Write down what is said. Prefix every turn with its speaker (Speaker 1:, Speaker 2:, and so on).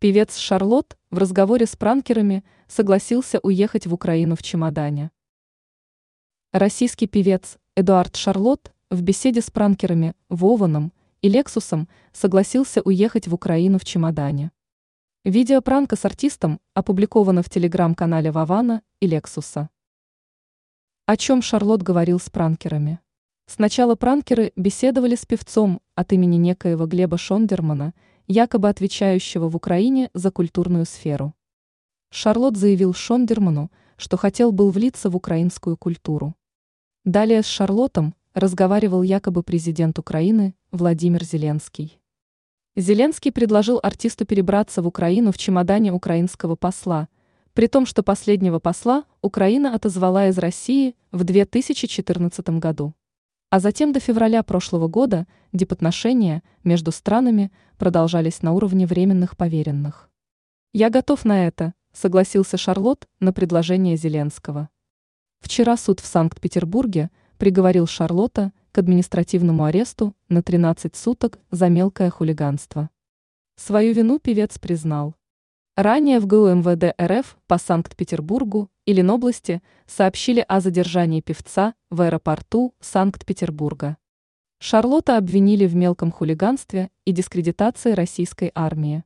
Speaker 1: Певец Шарлот в разговоре с пранкерами согласился уехать в Украину в чемодане. Российский певец Эдуард Шарлот в беседе с пранкерами Вованом и Лексусом согласился уехать в Украину в чемодане. Видео пранка с артистом опубликовано в телеграм-канале Вавана и Лексуса. О чем Шарлот говорил с пранкерами? Сначала пранкеры беседовали с певцом от имени некоего Глеба Шондермана, якобы отвечающего в Украине за культурную сферу. Шарлот заявил Шондерману, что хотел был влиться в украинскую культуру. Далее с Шарлотом разговаривал якобы президент Украины Владимир Зеленский. Зеленский предложил артисту перебраться в Украину в чемодане украинского посла, при том, что последнего посла Украина отозвала из России в 2014 году. А затем до февраля прошлого года дипотношения между странами продолжались на уровне временных поверенных. «Я готов на это», согласился Шарлот на предложение Зеленского. Вчера суд в Санкт-Петербурге приговорил Шарлота к административному аресту на 13 суток за мелкое хулиганство. Свою вину певец признал. Ранее в ГУ МВД РФ по Санкт-Петербургу и Ленобласти сообщили о задержании певца в аэропорту Санкт-Петербурга. Шарлота обвинили в мелком хулиганстве и дискредитации российской армии.